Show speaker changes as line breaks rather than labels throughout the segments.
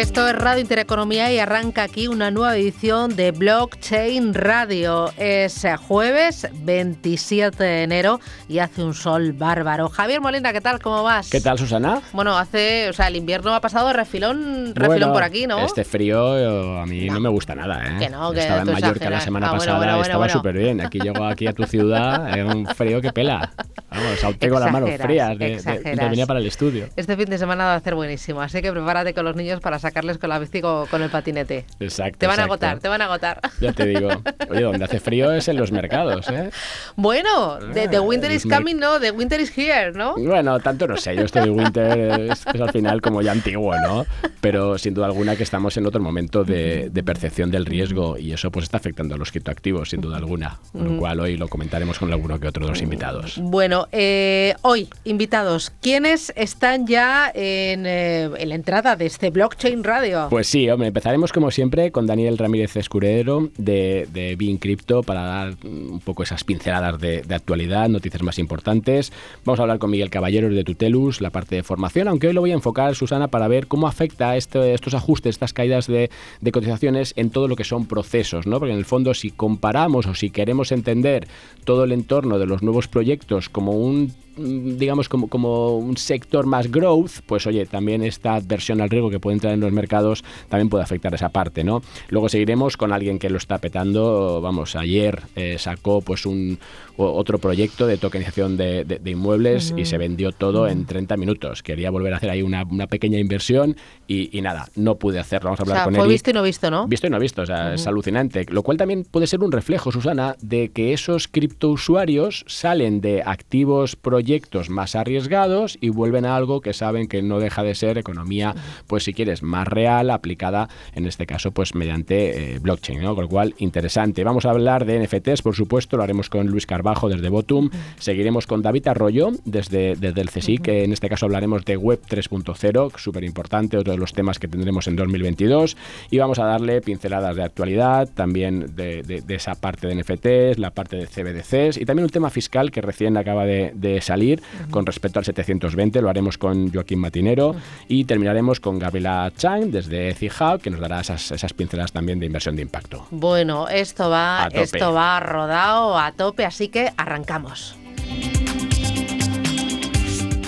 Esto es Radio Intereconomía y arranca aquí una nueva edición de Blockchain Radio. Es jueves 27 de enero y hace un sol bárbaro. Javier Molina, ¿qué tal? ¿Cómo vas?
¿Qué tal, Susana?
Bueno, hace, o sea, el invierno ha pasado refilón, refilón por aquí, ¿no?
Este frío a mí no, me gusta nada, ¿eh?
Que no, que
estaba en Mallorca la semana
ah,
pasada,
bueno, bueno,
estaba súper bien. Aquí llego aquí a tu ciudad, es un frío que pela. Vamos, aún tengo las manos frías de, de- de venir para el estudio.
Este fin de semana va a ser buenísimo, así que prepárate con los niños para sacarles con la bici o con el patinete.
Exacto.
Te van a agotar, te van a agotar.
Ya te digo. Oye, donde hace frío es en los mercados, ¿eh?
Bueno, the, the winter is coming, no, the winter is here, ¿no?
Bueno, tanto no sé, yo estoy de Winter es, es al final como ya antiguo, ¿no? Pero sin duda alguna que estamos en otro momento de, de percepción del riesgo y eso pues está afectando a los criptoactivos, sin duda alguna. Con lo cual hoy lo comentaremos con alguno que otro de los invitados.
Bueno, eh, hoy, invitados, ¿quiénes están ya en, eh, en la entrada de este Blockchain Radio?
Pues sí, hombre, empezaremos como siempre con Daniel Ramírez Escudero de, de Bean Crypto para dar un poco esas pinceladas de, de actualidad, noticias más importantes. Vamos a hablar con Miguel Caballero de Tutelus, la parte de formación, aunque hoy lo voy a enfocar, Susana, para ver cómo afecta este- estos ajustes, estas caídas de, de cotizaciones en todo lo que son procesos, ¿no? Porque en el fondo, si comparamos o si queremos entender todo el entorno de los nuevos proyectos como un digamos, como, como un sector más growth, pues oye, también esta adversión al riesgo que puede entrar en los mercados también puede afectar esa parte, ¿no? Luego seguiremos con alguien que lo está petando, vamos, ayer eh, sacó pues un otro proyecto de tokenización de, de- de inmuebles y se vendió todo en 30 minutos. Quería volver a hacer ahí una, una pequeña inversión y, y nada, no pude hacerlo. Vamos a
o
hablar
sea,
con
fue
él.
visto y no visto, ¿no?
Visto y no visto, o sea, es alucinante. Lo cual también puede ser un reflejo, Susana, de que esos criptousuarios salen de activos proyectos más arriesgados y vuelven a algo que saben que no deja de ser economía, pues si quieres, más real, aplicada, en este caso, pues mediante eh, blockchain, ¿no? Con lo cual, interesante. Vamos a hablar de NFTs, por supuesto, lo haremos con Luis Desde Botum, seguiremos con David Arroyo desde, desde el CSIC, que en este caso hablaremos de Web 3.0, súper importante, otro de los temas que tendremos en 2022, y vamos a darle pinceladas de actualidad, también de, de- de esa parte de NFTs, la parte de CBDCs, y también un tema fiscal que recién acaba de, de salir con respecto al 720, lo haremos con Joaquín Matinero, y terminaremos con Gabriela Chang desde Hub, que nos dará esas, esas pinceladas también de inversión de impacto.
Bueno, esto va, esto va rodado a tope, así que arrancamos.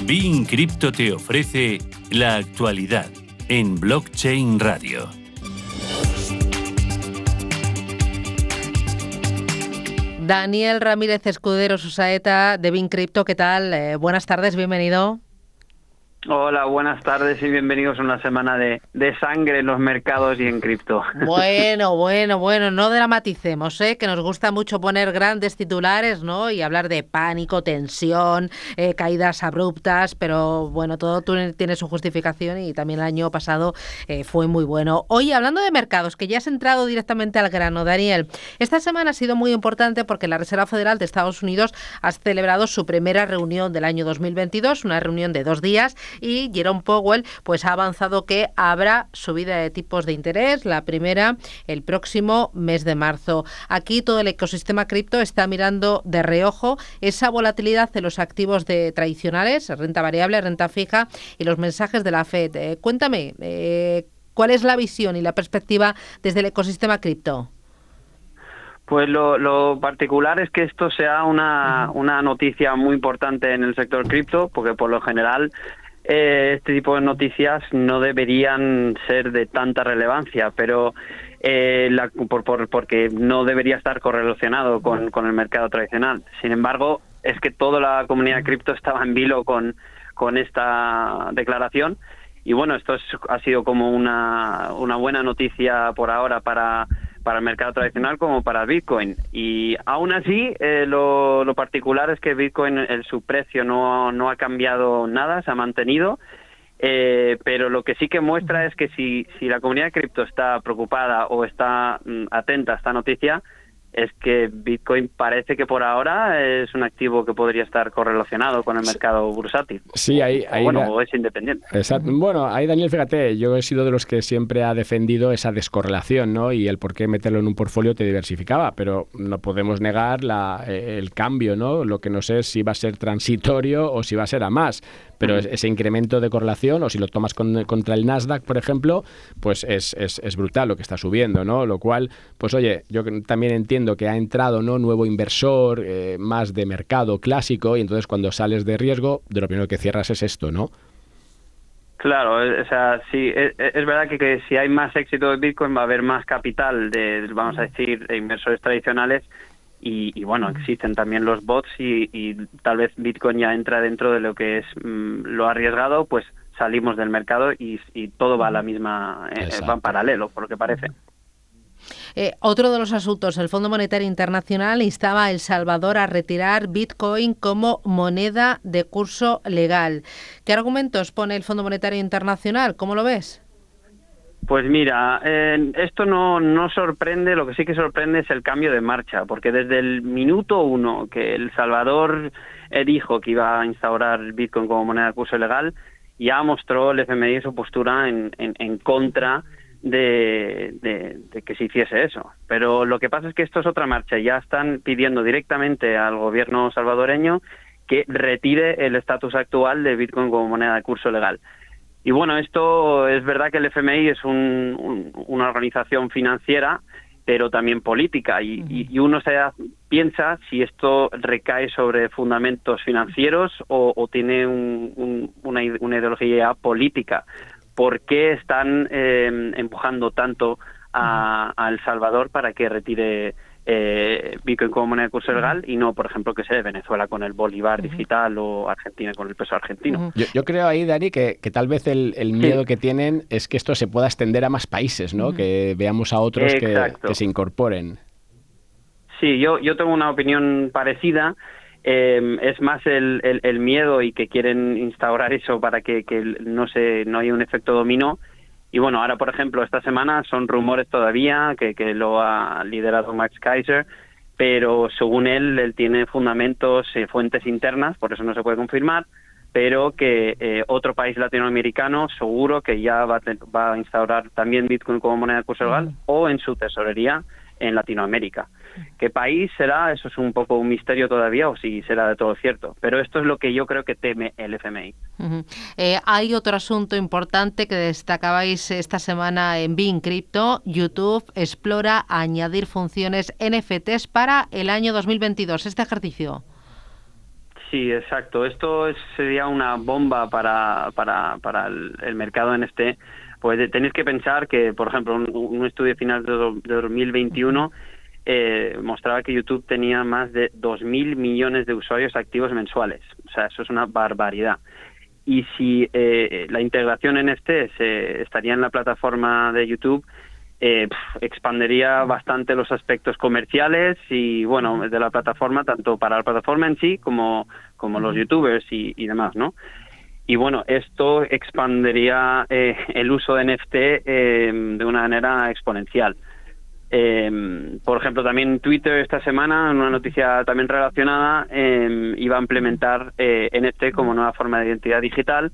Bean Crypto te ofrece la actualidad en Blockchain Radio.
Daniel Ramírez Escudero Susaeta de Bin Crypto, ¿qué tal? Eh, buenas tardes, bienvenido.
Hola, buenas tardes y bienvenidos a una semana de, de sangre en los mercados y en cripto.
Bueno, bueno, bueno, no dramaticemos, ¿eh? que nos gusta mucho poner grandes titulares, ¿no? Y hablar de pánico, tensión, eh, caídas abruptas, pero bueno, todo tiene su justificación y también el año pasado eh, fue muy bueno. Hoy, hablando de mercados, que ya has entrado directamente al grano, Daniel, esta semana ha sido muy importante porque la Reserva Federal de Estados Unidos ha celebrado su primera reunión del año 2022, una reunión de dos días, y Jerome Powell pues ha avanzado que habrá subida de tipos de interés, la primera el próximo mes de marzo. Aquí todo el ecosistema cripto está mirando de reojo esa volatilidad de los activos de tradicionales, renta variable, renta fija y los mensajes de la Fed. Eh, cuéntame, eh, ¿cuál es la visión y la perspectiva desde el ecosistema cripto?
Pues lo, lo particular es que esto sea una, una noticia muy importante en el sector cripto, porque por lo general eh, este tipo de noticias no deberían ser de tanta relevancia, pero eh, la- por, por- porque no debería estar correlacionado con, con el mercado tradicional. Sin embargo, es que toda la comunidad cripto estaba en vilo con, con esta declaración. Y bueno, esto es- ha sido como una, una buena noticia por ahora para, para el mercado tradicional como para Bitcoin. Y aún así, eh, lo, lo particular es que Bitcoin, el, su precio no, no ha cambiado nada, se ha mantenido. Eh, pero lo que sí que muestra es que si, si la comunidad de cripto está preocupada o está mm, atenta a esta noticia, es que Bitcoin parece que por ahora es un activo que podría estar correlacionado con el mercado bursátil.
Sí, ahí, ahí
bueno, es independiente.
Exacto. Bueno, ahí Daniel, fíjate, yo he sido de los que siempre ha defendido esa descorrelación, ¿no? Y el por qué meterlo en un portfolio te diversificaba, pero no podemos negar la, eh, el cambio, ¿no? Lo que no sé es si va a ser transitorio o si va a ser a más pero ese incremento de correlación, o si lo tomas contra el Nasdaq, por ejemplo, pues es, es, es, brutal lo que está subiendo, ¿no? Lo cual, pues oye, yo también entiendo que ha entrado, ¿no? Nuevo inversor, eh, más de mercado clásico, y entonces cuando sales de riesgo, de lo primero que cierras es esto, ¿no?
Claro, o sea, sí, es, es verdad que, que, si hay más éxito de Bitcoin va a haber más capital de, vamos a decir, de inversores tradicionales y, bueno, existen también los bots y, tal vez Bitcoin ya entra dentro de lo que es mm, lo arriesgado, pues salimos del mercado y, todo va a la misma, eh, va en paralelo, por lo que parece.
Eh, otro de los asuntos, el Fondo Monetario Internacional instaba a El Salvador a retirar Bitcoin como moneda de curso legal. ¿Qué argumentos pone el Fondo Monetario Internacional? ¿Cómo lo ves?
Pues mira, esto no, no sorprende, lo que sí que sorprende es el cambio de marcha, porque desde el minuto uno que El Salvador eh, dijo que iba a instaurar Bitcoin como moneda de curso legal, ya mostró el FMI su postura en, en, contra de, de, que se hiciese eso. Pero lo que pasa es que esto es otra marcha, ya están pidiendo directamente al gobierno salvadoreño que retire el estatus actual de Bitcoin como moneda de curso legal. Y bueno, esto es verdad que el FMI es una organización financiera, pero también política. Y, uno se piensa si esto recae sobre fundamentos financieros o, tiene una, ideología política. ¿Por qué están eh, empujando tanto a, a El Salvador para que retire eh, Bitcoin como moneda de curso legal y no, por ejemplo, que sea Venezuela con el bolívar digital o Argentina con el peso argentino.
yo, creo ahí, Dani, que, tal vez el, miedo que tienen es que esto se pueda extender a más países, ¿no? Que veamos a otros que, se incorporen.
Sí, yo, yo tengo una opinión parecida. Em, es más el, el, miedo y que quieren instaurar eso para que, que no se no haya un efecto dominó y bueno, ahora por ejemplo, esta semana son rumores todavía que, que lo ha liderado Max Kaiser, pero según él, él tiene fundamentos, y eh, fuentes internas, por eso no se puede confirmar, pero que eh, otro país latinoamericano seguro que ya va a, va a instaurar también Bitcoin como moneda de curso legal o en su tesorería en Latinoamérica. ¿Qué país será? Eso es un poco un misterio todavía o si será de todo cierto. Pero esto es lo que yo creo que teme el FMI.
Eh, hay otro asunto importante que destacabais esta semana en Bean Crypto. YouTube explora añadir funciones NFTs para el año 2022. Este ejercicio.
Sí, exacto. Esto sería una bomba para, para, para el, mercado NFT. Pues tenéis que pensar que, por ejemplo, un, estudio final de, de 2021 eh, mostraba que YouTube tenía más de 2.000 millones de usuarios activos mensuales. O sea, eso es una barbaridad. Y si eh, la integración en este se estaría en la plataforma de YouTube, eh, expandería bastante los aspectos comerciales y, bueno, de la plataforma, tanto para la plataforma en sí como, como los youtubers y, y demás, ¿no? Y bueno, esto expandería eh, el uso de NFT de una manera exponencial. Eh, por ejemplo, también Twitter esta semana, en una noticia también relacionada, eh, iba a implementar eh, NFT como nueva forma de identidad digital,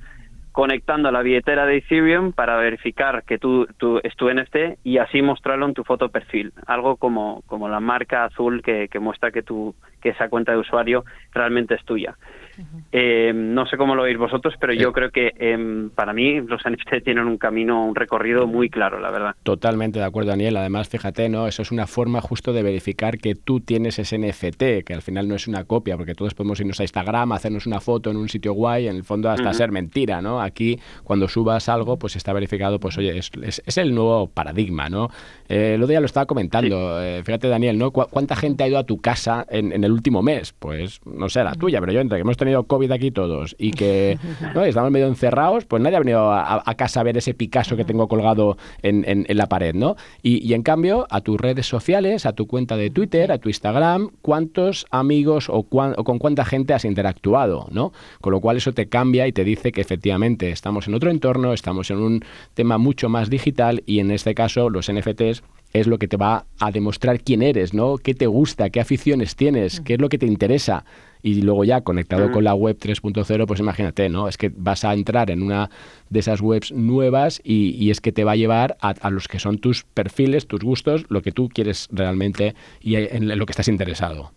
conectando la billetera de Ethereum para verificar que tú, tú es tu NFT y así mostrarlo en tu foto perfil. Algo como, como la marca azul que, que muestra que, tu, que esa cuenta de usuario realmente es tuya. Eh, no sé cómo lo veis vosotros, pero yo creo que em, para mí los NFT tienen un camino, un recorrido muy claro, la verdad.
Totalmente de acuerdo, Daniel. Además, fíjate, ¿no? Eso es una forma justo de verificar que tú tienes ese NFT, que al final no es una copia, porque todos podemos irnos a Instagram, hacernos una foto en un sitio guay, en el fondo hasta ser mentira, ¿no? Aquí, cuando subas algo, pues está verificado, pues oye, es, es, el nuevo paradigma, ¿no? Eh, lo de ya lo estaba comentando. Eh, fíjate, Daniel, ¿no? ¿Cuánta gente ha ido a tu casa en, en, el último mes? Pues no sé, la tuya, pero yo entre que hemos tenido COVID aquí todos y que estamos medio encerrados, pues nadie ha venido a, casa a ver ese Picasso que tengo colgado en, la pared, ¿no? Y, en cambio, a tus redes sociales, a tu cuenta de Twitter, a tu Instagram, ¿cuántos amigos o, con cuánta gente has interactuado, ¿no? Con lo cual eso te cambia y te dice que efectivamente estamos en otro entorno, estamos en un tema mucho más digital y en este caso los NFTs es lo que te va a demostrar quién eres, ¿no? ¿Qué te gusta? ¿Qué aficiones tienes? ¿Qué es lo que te interesa? Y luego ya conectado con la web 3.0, pues imagínate, ¿no? Es que vas a entrar en una de esas webs nuevas y, es que te va a llevar a, los que son tus perfiles, tus gustos, lo que tú quieres realmente y en lo que estás interesado.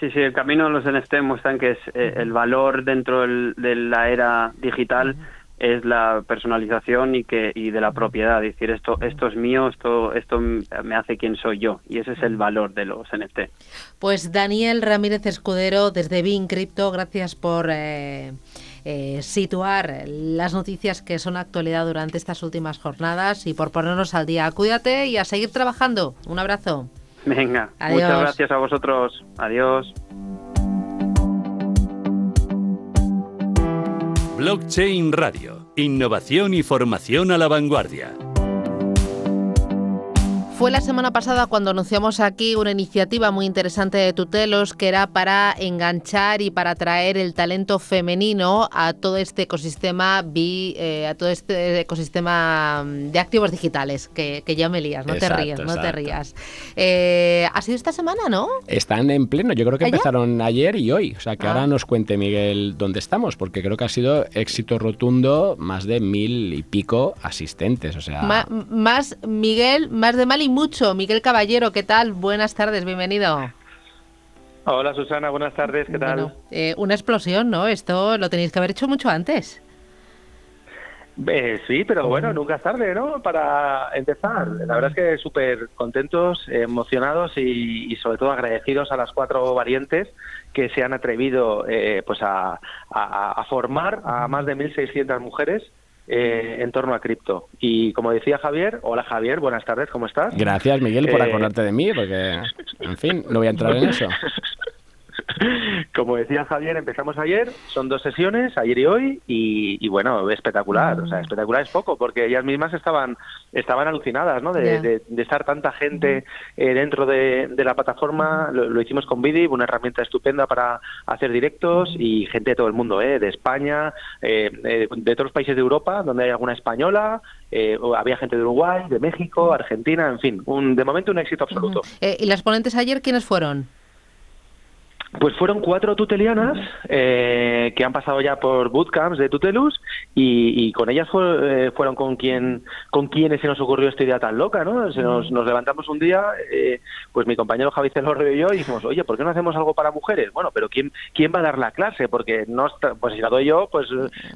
Sí, sí, el camino de los NFT muestran que es eh, el valor dentro de la era digital es la personalización y que y de la propiedad, es decir, esto esto es mío, esto esto me hace quien soy yo y ese es el valor de los NFT.
Pues Daniel Ramírez Escudero desde Bin Crypto, gracias por eh, eh, situar las noticias que son actualidad durante estas últimas jornadas y por ponernos al día. Cuídate y a seguir trabajando. Un abrazo.
Venga, muchas gracias a vosotros. Adiós.
Blockchain Radio. Innovación y formación a la vanguardia.
Fue la semana pasada cuando anunciamos aquí una iniciativa muy interesante de Tutelos que era para enganchar y para atraer el talento femenino a todo este ecosistema eh, a todo este ecosistema mm, de activos digitales que, ya me lías, no te rías, no te rías. Eh, ha sido esta semana, ¿no?
Están en pleno, yo creo que empezaron ayer y hoy, o sea que ahora ah. nos cuente Miguel dónde estamos, porque creo que ha sido éxito rotundo, más de mil y pico asistentes, o sea...
más, Miguel, más de mal y mucho. Miguel Caballero, ¿qué tal? Buenas tardes, bienvenido.
Hola Susana, buenas tardes, ¿qué tal?
Eh, una explosión, ¿no? Esto lo tenéis que haber hecho mucho antes.
Eh, sí, pero bueno, nunca es tarde, ¿no? Para empezar. La verdad es que súper contentos, emocionados y, sobre todo agradecidos a las cuatro variantes que se han atrevido eh, pues a, a, formar a más de 1.600 mujeres eh, en torno a cripto. Y como decía Javier, hola Javier, buenas tardes, ¿cómo estás?
Gracias Miguel por eh, acordarte de mí, porque, en fin, no voy a entrar en eso.
Como decía Javier, empezamos ayer, son dos sesiones, ayer y hoy, y, bueno, espectacular, o sea, espectacular es poco, porque ellas mismas estaban estaban alucinadas, ¿no? De, estar tanta gente eh, dentro de, la plataforma, lo, hicimos con Vidi, una herramienta estupenda para hacer directos, y gente de todo el mundo, ¿eh? De España, eh, de todos los países de Europa, donde hay alguna española, había gente de Uruguay, de México, Argentina, en fin, un, de momento un éxito absoluto.
¿Y las ponentes ayer quiénes fueron?
Pues fueron cuatro tutelianas eh, que han pasado ya por bootcamps de Tutelus y, con ellas eh, fueron con quien con quienes se nos ocurrió esta idea tan loca, ¿no? Se nos, levantamos un día, eh, pues mi compañero Javi Celorrio y yo y dijimos, oye, ¿por qué no hacemos algo para mujeres? Bueno, pero ¿quién quién va a dar la clase? Porque no pues si la doy yo, pues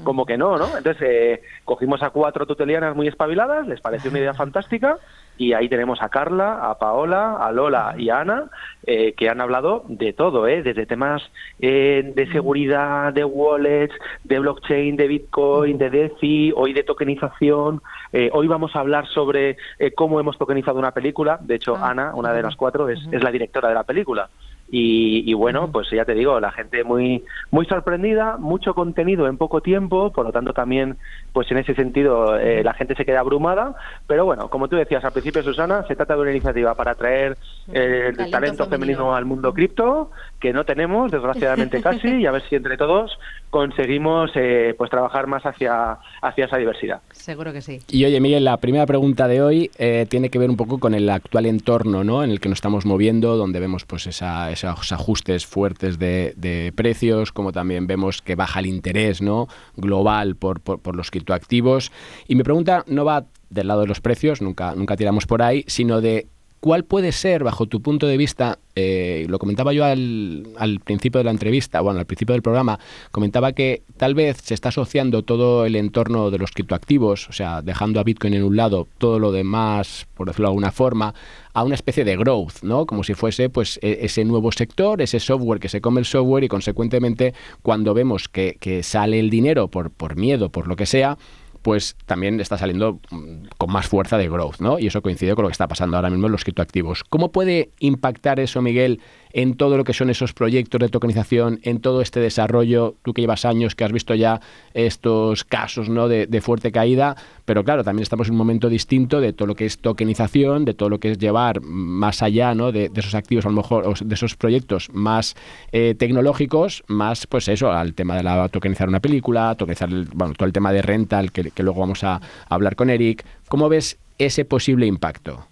como que no, ¿no? Entonces cogimos a cuatro tutelianas muy espabiladas, les pareció una idea fantástica y ahí tenemos a Carla, a Paola, a Lola y a Ana, eh, que han hablado de todo, ¿eh? Desde temas eh, de seguridad, de wallets, de blockchain, de Bitcoin, de DeFi, hoy de tokenización. Eh, hoy vamos a hablar sobre cómo hemos tokenizado una película. De hecho, ah, Ana, una de las cuatro, es, es la directora de la película. Y, bueno, pues ya te digo, la gente muy muy sorprendida, mucho contenido en poco tiempo, por lo tanto también, pues en ese sentido, eh, la gente se queda abrumada. Pero bueno, como tú decías al principio, Susana, se trata de una iniciativa para atraer eh, el talento, femenino. al mundo cripto, que no tenemos, desgraciadamente casi, y a ver si entre todos conseguimos eh, pues trabajar más hacia, hacia esa diversidad.
Seguro que sí.
Y oye, Miguel, la primera pregunta de hoy tiene que ver un poco con el actual entorno ¿no? en el que nos estamos moviendo, donde vemos pues esa esos ajustes fuertes de, precios, como también vemos que baja el interés ¿no? global por, por, los criptoactivos. Y mi pregunta no va del lado de los precios, nunca, nunca tiramos por ahí, sino de ¿Cuál puede ser, bajo tu punto de vista, eh, lo comentaba yo al, al, principio de la entrevista, bueno, al principio del programa, comentaba que tal vez se está asociando todo el entorno de los criptoactivos, o sea, dejando a Bitcoin en un lado, todo lo demás, por decirlo de alguna forma, a una especie de growth, ¿no? Como si fuese pues e, ese nuevo sector, ese software que se come el software y consecuentemente cuando vemos que, sale el dinero por, por miedo, por lo que sea, pues también está saliendo mm, con más fuerza de growth, ¿no? Y eso coincide con lo que está pasando ahora mismo en los criptoactivos. ¿Cómo puede impactar eso, Miguel, en todo lo que son esos proyectos de tokenización, en todo este desarrollo, tú que llevas años, que has visto ya estos casos ¿no? de, fuerte caída, pero claro, también estamos en un momento distinto de todo lo que es tokenización, de todo lo que es llevar más allá ¿no? de, esos activos, a lo mejor, o de esos proyectos más eh, tecnológicos, más pues eso, al tema de la tokenizar una película, tokenizar bueno, todo el tema de rental, que, que luego vamos a hablar con Eric. ¿Cómo ves ese posible impacto?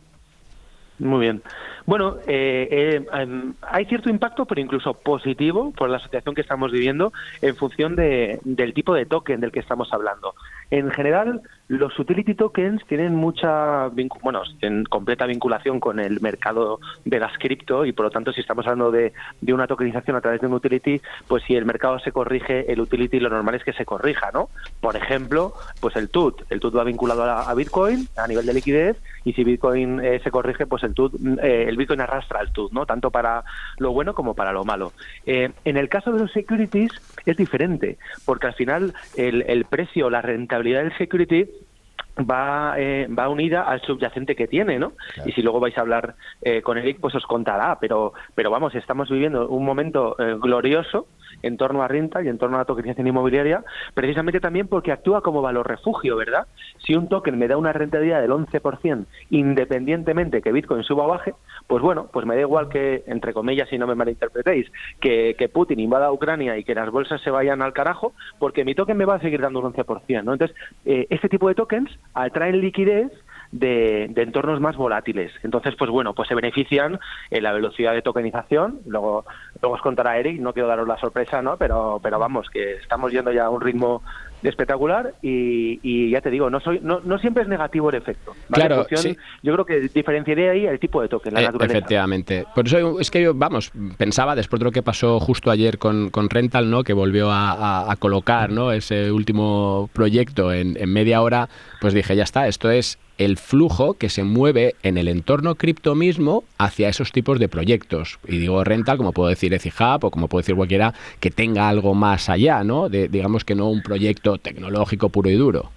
Muy bien. Bueno, eh, eh, em, hay cierto impacto, pero incluso positivo por la situación que estamos viviendo en función de, del tipo de token del que estamos hablando. En general, los utility tokens tienen mucha, bueno, tienen completa vinculación con el mercado de las cripto y por lo tanto, si estamos hablando de, de, una tokenización a través de un utility, pues si el mercado se corrige, el utility lo normal es que se corrija, ¿no? Por ejemplo, pues el TUT, el TUT va vinculado a, Bitcoin a nivel de liquidez y si Bitcoin eh, se corrige, pues el TUT, el Bitcoin arrastra al TUT, ¿no? Tanto para lo bueno como para lo malo. Eh, en el caso de los securities es diferente, porque al final el, el precio, la rentabilidad del security va, eh, va unida al subyacente que tiene, ¿no? Y si luego vais a hablar eh, con Eric, pues os contará, pero, pero vamos, estamos viviendo un momento eh, glorioso en torno a renta y en torno a la tokenización inmobiliaria, precisamente también porque actúa como valor refugio, ¿verdad? Si un token me da una rentabilidad del 11%, independientemente que Bitcoin suba o baje, pues bueno, pues me da igual que, entre comillas, si no me malinterpretéis, que, que Putin invada Ucrania y que las bolsas se vayan al carajo, porque mi token me va a seguir dando un 11%, ¿no? Entonces, este tipo de tokens atraen liquidez de, entornos más volátiles. Entonces, pues bueno, pues se benefician en la velocidad de tokenización. Luego, luego os contará Eric, no quiero daros la sorpresa, ¿no? Pero, pero vamos, que estamos yendo ya a un ritmo espectacular y, ya te digo, no soy no, no siempre es negativo el efecto.
Claro,
yo creo que diferenciaría ahí el tipo de token, la eh, naturaleza.
Efectivamente. Por eso es que yo, vamos, pensaba después de lo que pasó justo ayer con, con Rental, ¿no? Que volvió a, colocar, ¿no? Ese último proyecto en, en media hora, pues dije, ya está, esto es el flujo que se mueve en el entorno cripto mismo hacia esos tipos de proyectos. Y digo rental, como puedo decir EthiHub o como puedo decir cualquiera que tenga algo más allá, ¿no? De, digamos que no un proyecto tecnológico puro y duro.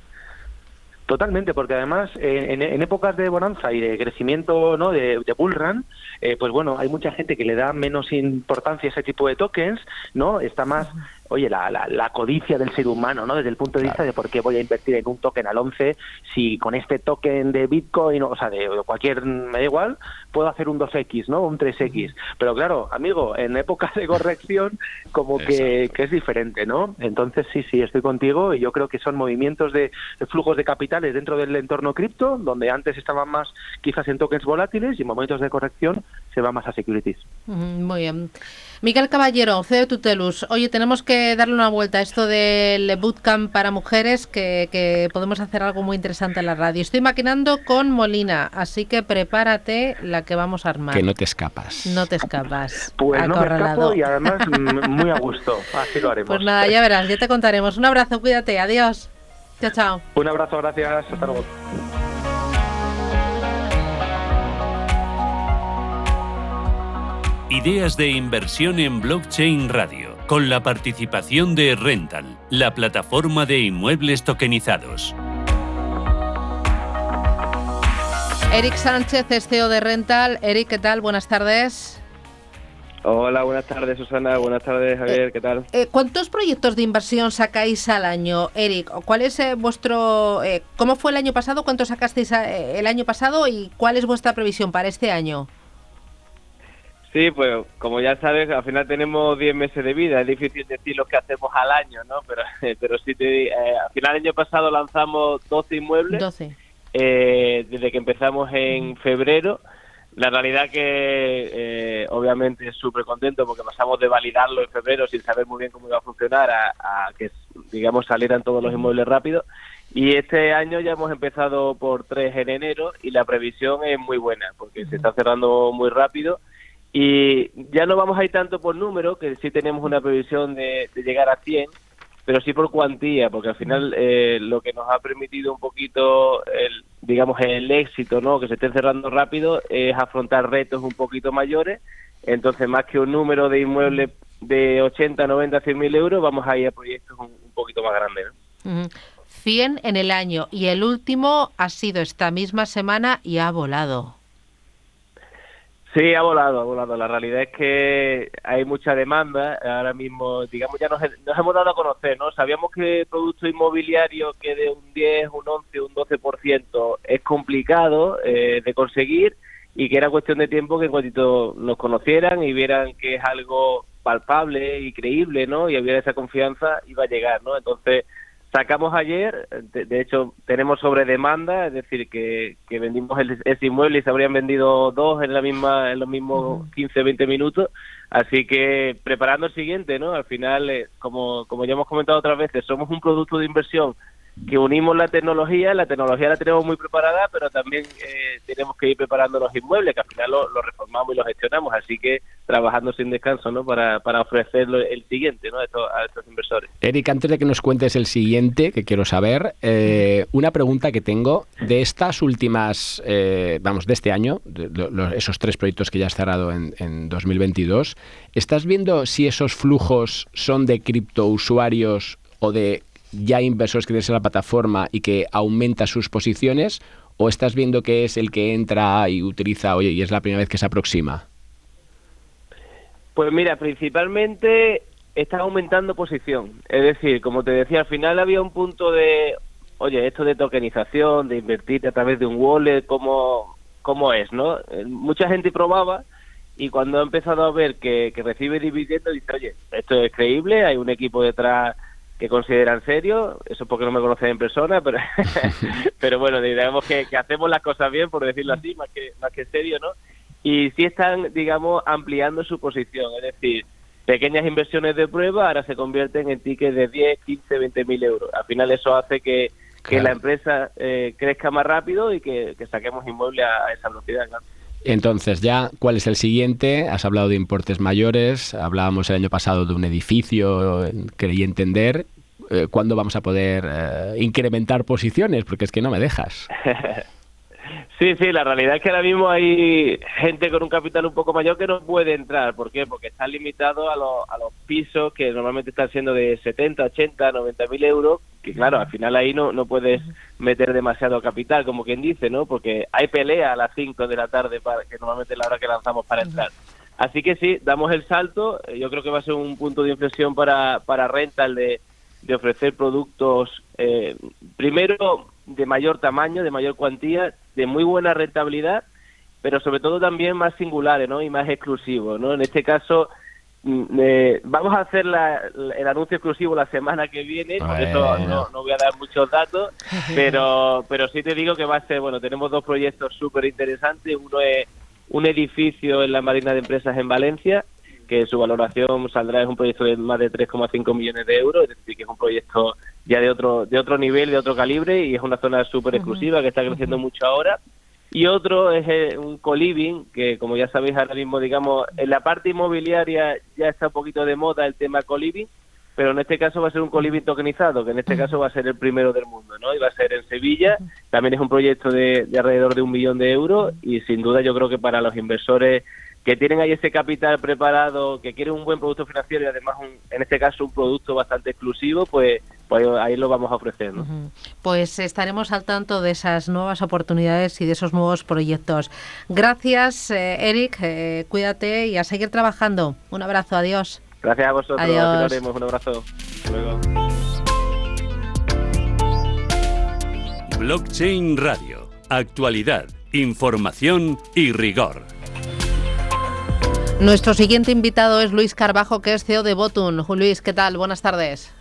Totalmente, porque además eh, en, épocas de bonanza y de crecimiento no de, de bull run, eh, pues bueno, hay mucha gente que le da menos importancia a ese tipo de tokens, ¿no? Está más oye, la, la, codicia del ser humano, ¿no? Desde el punto de vista de por qué voy a invertir en un token al 11 si con este token de Bitcoin, o sea, de cualquier, me da igual, puedo hacer un 2X, ¿no? Un 3X. Pero claro, amigo, en época de corrección como que, que, es diferente, ¿no? Entonces sí, sí, estoy contigo y yo creo que son movimientos de, flujos de capitales dentro del entorno cripto, donde antes estaban más quizás en tokens volátiles y en momentos de corrección se va más a securities.
Muy bien. Miguel Caballero, CEO Tutelus. Oye, tenemos que darle una vuelta a esto del bootcamp para mujeres, que, podemos hacer algo muy interesante en la radio. Estoy maquinando con Molina, así que prepárate la que vamos a armar.
Que no te escapas.
No te escapas.
Pues no me escapo y además muy a gusto. Así lo haremos.
Pues nada, ya verás, ya te contaremos. Un abrazo, cuídate, adiós. Chao, chao.
Un abrazo, gracias. Hasta luego.
Ideas de inversión en blockchain radio, con la participación de Rental, la plataforma de inmuebles tokenizados.
Eric Sánchez, CEO de Rental. Eric, ¿qué tal? Buenas tardes.
Hola, buenas tardes Susana, buenas tardes Javier, ¿qué tal?
Eh, ¿Cuántos proyectos de inversión sacáis al año, Eric? ¿Cuál es eh, vuestro, eh, cómo fue el año pasado, cuántos sacasteis el año pasado y cuál es vuestra previsión para este año?
Sí, pues como ya sabes, al final tenemos 10 meses de vida, es difícil decir lo que hacemos al año, ¿no? Pero, pero sí, te, eh, al final del año pasado lanzamos 12 inmuebles.
12.
Eh, desde que empezamos en febrero. La realidad que eh, obviamente súper contento porque pasamos de validarlo en febrero sin saber muy bien cómo iba a funcionar a, a que, digamos, salieran todos los inmuebles rápido. Y este año ya hemos empezado por 3 en enero y la previsión es muy buena porque se está cerrando muy rápido y ya no vamos a ir tanto por número, que sí tenemos una previsión de, llegar a 100, pero sí por cuantía, porque al final eh, lo que nos ha permitido un poquito, el, digamos, el éxito, ¿no? que se esté cerrando rápido, es afrontar retos un poquito mayores. Entonces, más que un número de inmuebles de 80, 90, 100 mil euros, vamos a ir a proyectos un, poquito más grandes. ¿no?
100 en el año y el último ha sido esta misma semana y ha volado.
Sí, ha volado, ha volado. La realidad es que hay mucha demanda. Ahora mismo, digamos, ya nos, hemos dado a conocer, ¿no? Sabíamos que el producto inmobiliario que de un 10, un 11, un 12% es complicado eh, de conseguir y que era cuestión de tiempo que en cuanto nos conocieran y vieran que es algo palpable y creíble, ¿no? Y hubiera esa confianza, iba a llegar, ¿no? Entonces, sacamos ayer, de, hecho tenemos sobre demanda, es decir, que, que vendimos el, ese inmueble y se habrían vendido dos en la misma en los mismos 15 20 minutos, así que preparando el siguiente, ¿no? Al final, eh, como, como ya hemos comentado otras veces, somos un producto de inversión que unimos la tecnología, la tecnología la tenemos muy preparada, pero también eh, tenemos que ir preparando los inmuebles, que al final los lo reformamos y los gestionamos, así que trabajando sin descanso ¿no? para, para ofrecer el siguiente ¿no? a, estos, inversores.
Eric, antes de que nos cuentes el siguiente, que quiero saber, eh, una pregunta que tengo de estas últimas, eh, vamos, de este año, esos tres proyectos que ya has cerrado en, en 2022, ¿estás viendo si esos flujos son de criptousuarios o de ya inversores que tienes en la plataforma y que aumenta sus posiciones? ¿O estás viendo que es el que entra y utiliza, oye, y es la primera vez que se aproxima?
Pues mira, principalmente está aumentando posición. Es decir, como te decía, al final había un punto de, oye, esto de tokenización, de invertir a través de un wallet, ¿cómo, cómo es? no eh, Mucha gente probaba y cuando ha empezado a ver que, que recibe dividendos, dice, oye, esto es creíble, hay un equipo detrás que consideran serio, eso porque no me conocen en persona, pero, pero bueno, digamos que, hacemos las cosas bien, por decirlo así, más que, más que serio, ¿no? Y sí están, digamos, ampliando su posición, es decir, pequeñas inversiones de prueba ahora se convierten en tickets de 10, 15, 20 mil euros. Al final eso hace que, que la empresa eh, crezca más rápido y que, saquemos inmueble a, esa velocidad.
Entonces, ya, ¿cuál es el siguiente? Has hablado de importes mayores, hablábamos el año pasado de un edificio, creí entender. Eh, ¿Cuándo vamos a poder eh, incrementar posiciones? Porque es que no me dejas.
Sí, sí, la realidad es que ahora mismo hay gente con un capital un poco mayor que no puede entrar. ¿Por qué? Porque está limitado a, los, a los pisos que normalmente están siendo de 70, 80, 90 mil euros. Que claro, al final ahí no, no puedes meter demasiado capital, como quien dice, ¿no? Porque hay pelea a las 5 de la tarde, para, que normalmente es la hora que lanzamos para entrar. Así que sí, damos el salto. Yo creo que va a ser un punto de inflexión para, para Rental de, de ofrecer productos, eh, primero de mayor tamaño, de mayor cuantía, de muy buena rentabilidad, pero sobre todo también más singulares ¿no? y más exclusivos. ¿no? En este caso, mm, eh, vamos a hacer el anuncio exclusivo la semana que viene, por eso no, no, voy a dar muchos datos, pero, pero sí te digo que va a ser, bueno, tenemos dos proyectos súper interesantes. Uno es un edificio en la Marina de Empresas en Valencia, que su valoración saldrá, es un proyecto de más de 3,5 millones de euros, es decir, que es un proyecto ya de otro, de otro nivel, de otro calibre, y es una zona súper exclusiva que está creciendo mucho ahora. Y otro es eh, un coliving, que como ya sabéis ahora mismo, digamos, en la parte inmobiliaria ya está un poquito de moda el tema coliving, pero en este caso va a ser un coliving tokenizado, que en este caso va a ser el primero del mundo, ¿no? Y va a ser en Sevilla, también es un proyecto de, de alrededor de un millón de euros, y sin duda yo creo que para los inversores que tienen ahí ese capital preparado, que quieren un buen producto financiero y además, en este caso, un producto bastante exclusivo, pues, pues ahí lo vamos a ofrecer. ¿no?
Pues estaremos al tanto de esas nuevas oportunidades y de esos nuevos proyectos. Gracias, eh, Eric. Eh, cuídate y a seguir trabajando. Un abrazo. Adiós.
Gracias a vosotros. Adiós. Un abrazo. luego.
Blockchain Radio. Actualidad, información y rigor.
Nuestro siguiente invitado es Luis Carbajo, que es CEO de Botun. Luis, ¿qué tal? Buenas tardes.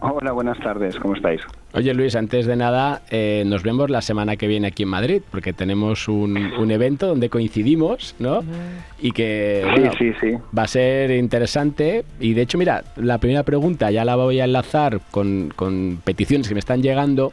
Hola, buenas tardes, ¿cómo estáis?
Oye Luis, antes de nada, eh, nos vemos la semana que viene aquí en Madrid, porque tenemos un, evento donde coincidimos, ¿no? Y que va a ser interesante. Y de hecho, mira, la primera pregunta ya la voy a enlazar con, con peticiones que me están llegando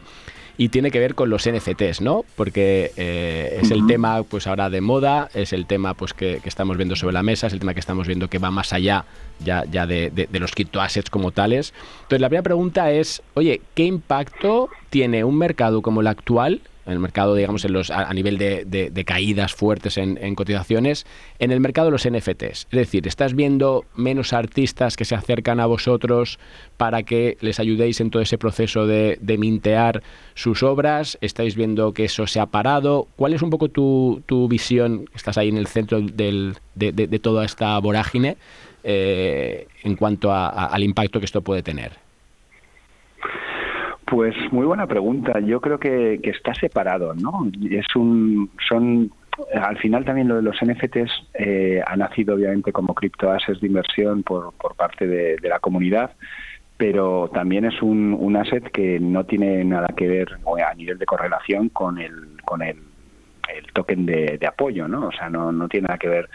y tiene que ver con los NFTs, ¿no? Porque eh, es el tema, pues ahora de moda, es el tema, pues que, estamos viendo sobre la mesa, es el tema que estamos viendo que va más allá ya, ya de, de, los criptoassets como tales. Entonces, la primera pregunta es, oye, ¿qué impacto tiene un mercado como el actual en el mercado, digamos, en los, a, nivel de, caídas fuertes en, cotizaciones, en el mercado de los NFTs. Es decir, ¿estás viendo menos artistas que se acercan a vosotros para que les ayudéis en todo ese proceso de, mintear sus obras? ¿Estáis viendo que eso se ha parado? ¿Cuál es un poco tu, visión? Estás ahí en el centro del, de, toda esta vorágine eh, en cuanto al impacto que esto puede tener.
Pues muy buena pregunta. Yo creo que, está separado, ¿no? Es un, son, al final también lo de los NFTs eh, ha nacido obviamente como criptoases de inversión por, por parte de, la comunidad, pero también es un, un asset que no tiene nada que ver a nivel de correlación con el, con el, el token de, de apoyo, ¿no? O sea, no, no tiene nada que ver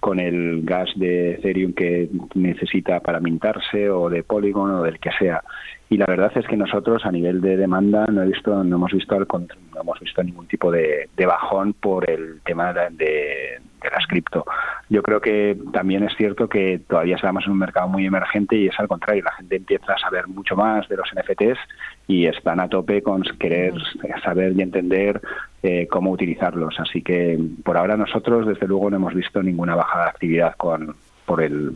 con el gas de Ethereum que necesita para mintarse o de Polygon o del que sea. Y la verdad es que nosotros a nivel de demanda no he visto, no hemos visto no hemos visto ningún tipo de, bajón por el tema de, de, las cripto. Yo creo que también es cierto que todavía estamos en un mercado muy emergente y es al contrario, la gente empieza a saber mucho más de los NFTs y están a tope con querer saber y entender eh, cómo utilizarlos. Así que por ahora nosotros, desde luego, no hemos visto ninguna bajada de actividad con por el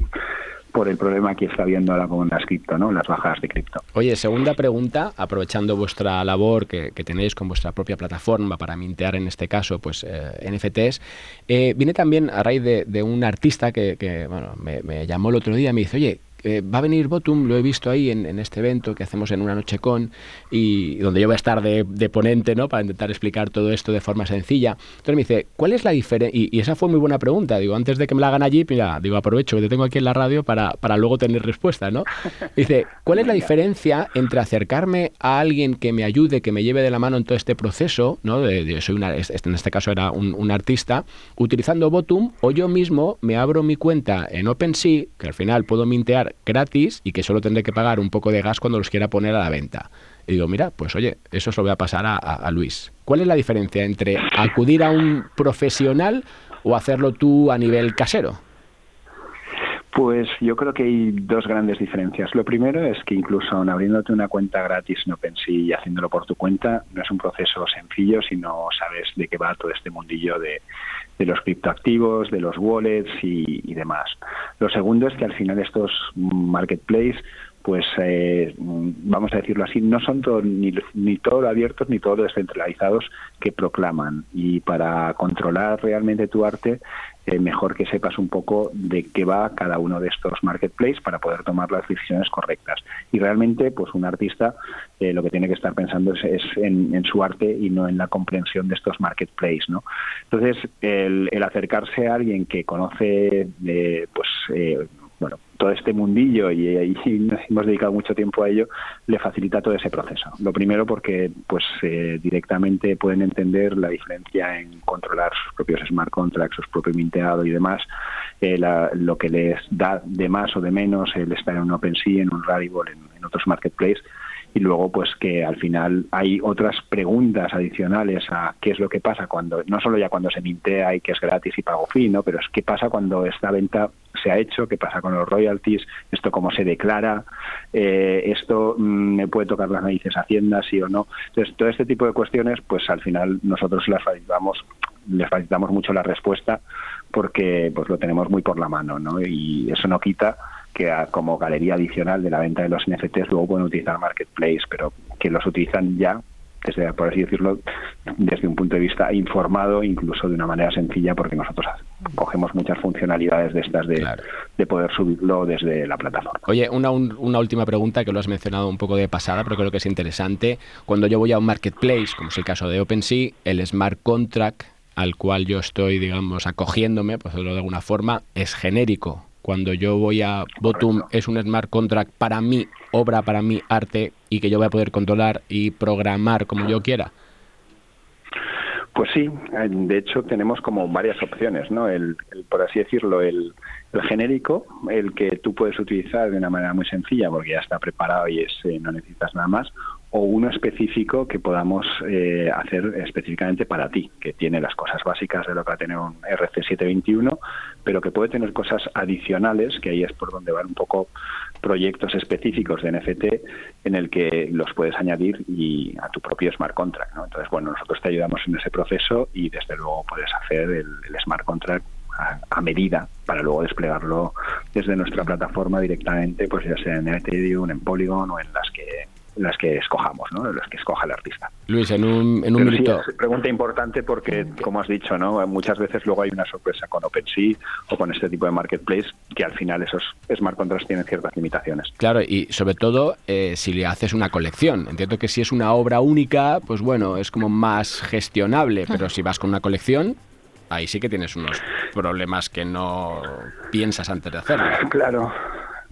por el problema que está habiendo ahora con las cripto, ¿no? las bajadas de cripto.
Oye, segunda pregunta, aprovechando vuestra labor que, tenéis con vuestra propia plataforma para mintear en este caso pues eh, NFTs, eh, viene también a raíz de, un artista que, bueno, me, me, llamó el otro día y me dice, oye, eh, va a venir Botum, lo he visto ahí en, este evento que hacemos en una noche con, y donde yo voy a estar de, ponente, ¿no? Para intentar explicar todo esto de forma sencilla. Entonces me dice, ¿cuál es la diferencia? Y, esa fue muy buena pregunta. Digo, antes de que me la hagan allí, mira, digo, aprovecho que te tengo aquí en la radio para, para luego tener respuesta, ¿no? Dice, ¿cuál es la diferencia entre acercarme a alguien que me ayude, que me lleve de la mano en todo este proceso, ¿no? De, soy una, en este caso era un, un artista, utilizando Botum, o yo mismo me abro mi cuenta en OpenSea, que al final puedo mintear gratis y que solo tendré que pagar un poco de gas cuando los quiera poner a la venta. Y digo, mira, pues oye, eso se lo voy a pasar a, Luis. ¿Cuál es la diferencia entre acudir a un profesional o hacerlo tú a nivel casero?
Pues yo creo que hay dos grandes diferencias. Lo primero es que incluso abriéndote una cuenta gratis en OpenSea y haciéndolo por tu cuenta, no es un proceso sencillo si no sabes de qué va todo este mundillo de, los criptoactivos, de los wallets y, demás. Lo segundo es que al final estos marketplaces pues eh, vamos a decirlo así, no son ni, ni todo abiertos ni todo descentralizados que proclaman. Y para controlar realmente tu arte, eh, mejor que sepas un poco de qué va cada uno de estos marketplaces para poder tomar las decisiones correctas. Y realmente, pues un artista eh, lo que tiene que estar pensando es, en, su arte y no en la comprensión de estos marketplaces, ¿no? Entonces, el, el acercarse a alguien que conoce, eh, pues bueno, todo este mundillo y, hemos dedicado mucho tiempo a ello, le facilita todo ese proceso. Lo primero porque pues eh, directamente pueden entender la diferencia en controlar sus propios smart contracts, sus propios minteado y demás, eh, lo que les da de más o de menos el estar en un OpenSea, en un Rarible, en, en otros marketplaces y luego pues que al final hay otras preguntas adicionales a qué es lo que pasa cuando no solo ya cuando se mintea y que es gratis y pago fin, ¿no? pero es qué pasa cuando esta venta se ha hecho, qué pasa con los royalties, esto cómo se declara, eh, esto mm, me puede tocar las narices Hacienda, sí o no. Entonces, todo este tipo de cuestiones, pues al final nosotros las facilitamos, les facilitamos mucho la respuesta porque pues lo tenemos muy por la mano, ¿no? Y eso no quita que como galería adicional de la venta de los NFTs luego pueden utilizar Marketplace, pero que los utilizan ya desde, por así decirlo, desde un punto de vista informado, incluso de una manera sencilla, porque nosotros cogemos muchas funcionalidades de estas de, de poder subirlo desde la plataforma.
Oye, una, una última pregunta que lo has mencionado un poco de pasada, pero creo que es interesante. Cuando yo voy a un marketplace, como es el caso de OpenSea, el smart contract al cual yo estoy, digamos, acogiéndome, por decirlo de alguna forma, es genérico cuando yo voy a Botum es un smart contract para mi obra, para mi arte y que yo voy a poder controlar y programar como yo quiera.
Pues sí, de hecho tenemos como varias opciones, ¿no? El, por así decirlo, el, genérico, el que tú puedes utilizar de una manera muy sencilla porque ya está preparado y es, eh, no necesitas nada más, o uno específico que podamos eh, hacer específicamente para ti, que tiene las cosas básicas de lo que va a tener un RC721, pero que puede tener cosas adicionales, que ahí es por donde van un poco proyectos específicos de NFT en el que los puedes añadir y a tu propio smart contract. ¿no? Entonces, bueno, nosotros te ayudamos en ese proceso y desde luego puedes hacer el, smart contract a, medida para luego desplegarlo desde nuestra plataforma directamente, pues ya sea en Ethereum, en Polygon o en las que las que escojamos, ¿no? las que escoja el artista.
Luis, en un, en un minuto.
pregunta importante porque, como has dicho, ¿no? muchas veces luego hay una sorpresa con OpenSea o con este tipo de marketplace que al final esos smart contracts tienen ciertas limitaciones.
Claro, y sobre todo eh, si le haces una colección. Entiendo que si es una obra única, pues bueno, es como más gestionable, pero si vas con una colección, ahí sí que tienes unos problemas que no piensas antes de hacerlo.
Claro.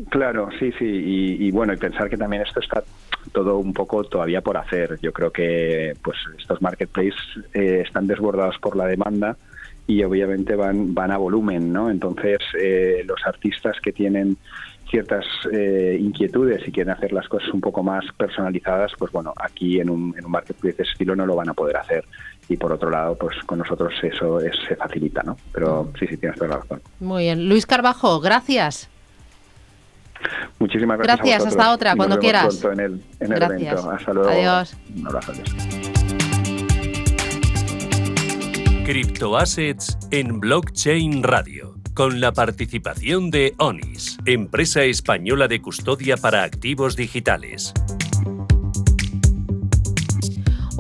Claro, sí, sí, y, bueno, y pensar que también esto está todo un poco todavía por hacer. Yo creo que pues estos marketplaces eh, están desbordados por la demanda y obviamente van van a volumen, ¿no? Entonces eh, los artistas que tienen ciertas eh, inquietudes y quieren hacer las cosas un poco más personalizadas, pues bueno, aquí en un, en un marketplace de estilo no lo van a poder hacer. Y por otro lado, pues con nosotros eso se facilita, ¿no? Pero sí, sí, tienes toda la razón.
Muy bien. Luis Carbajo, gracias.
Muchísimas gracias.
Gracias, hasta otra, cuando quieras.
en el, en el evento. Hasta luego.
Adiós.
Un abrazo.
Criptoassets en Blockchain Radio, con la participación de ONIS, empresa española de custodia para activos digitales.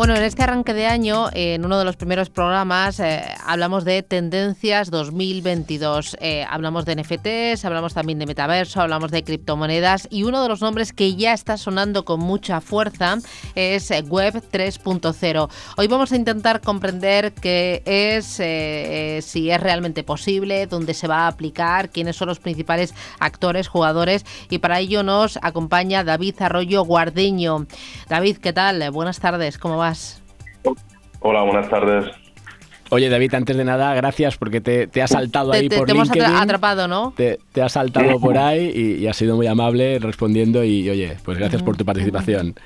Bueno, en este arranque de año, en uno de los primeros programas, eh, hablamos de tendencias 2022. Eh, hablamos de NFTs, hablamos también de metaverso, hablamos de criptomonedas y uno de los nombres que ya está sonando con mucha fuerza es eh, Web 3.0. Hoy vamos a intentar comprender qué es, si es realmente posible, dónde se va a aplicar, quiénes son los principales actores, jugadores y para ello nos acompaña David Arroyo Guardeño. David, ¿qué tal? Buenas tardes, ¿cómo
Hola, buenas tardes.
Oye, David, antes de nada, gracias porque te, te has saltado ahí por
te
hemos
atrapado, ¿no?
Te, te has saltado por ahí y, has sido muy amable respondiendo y, oye, pues gracias por tu participación.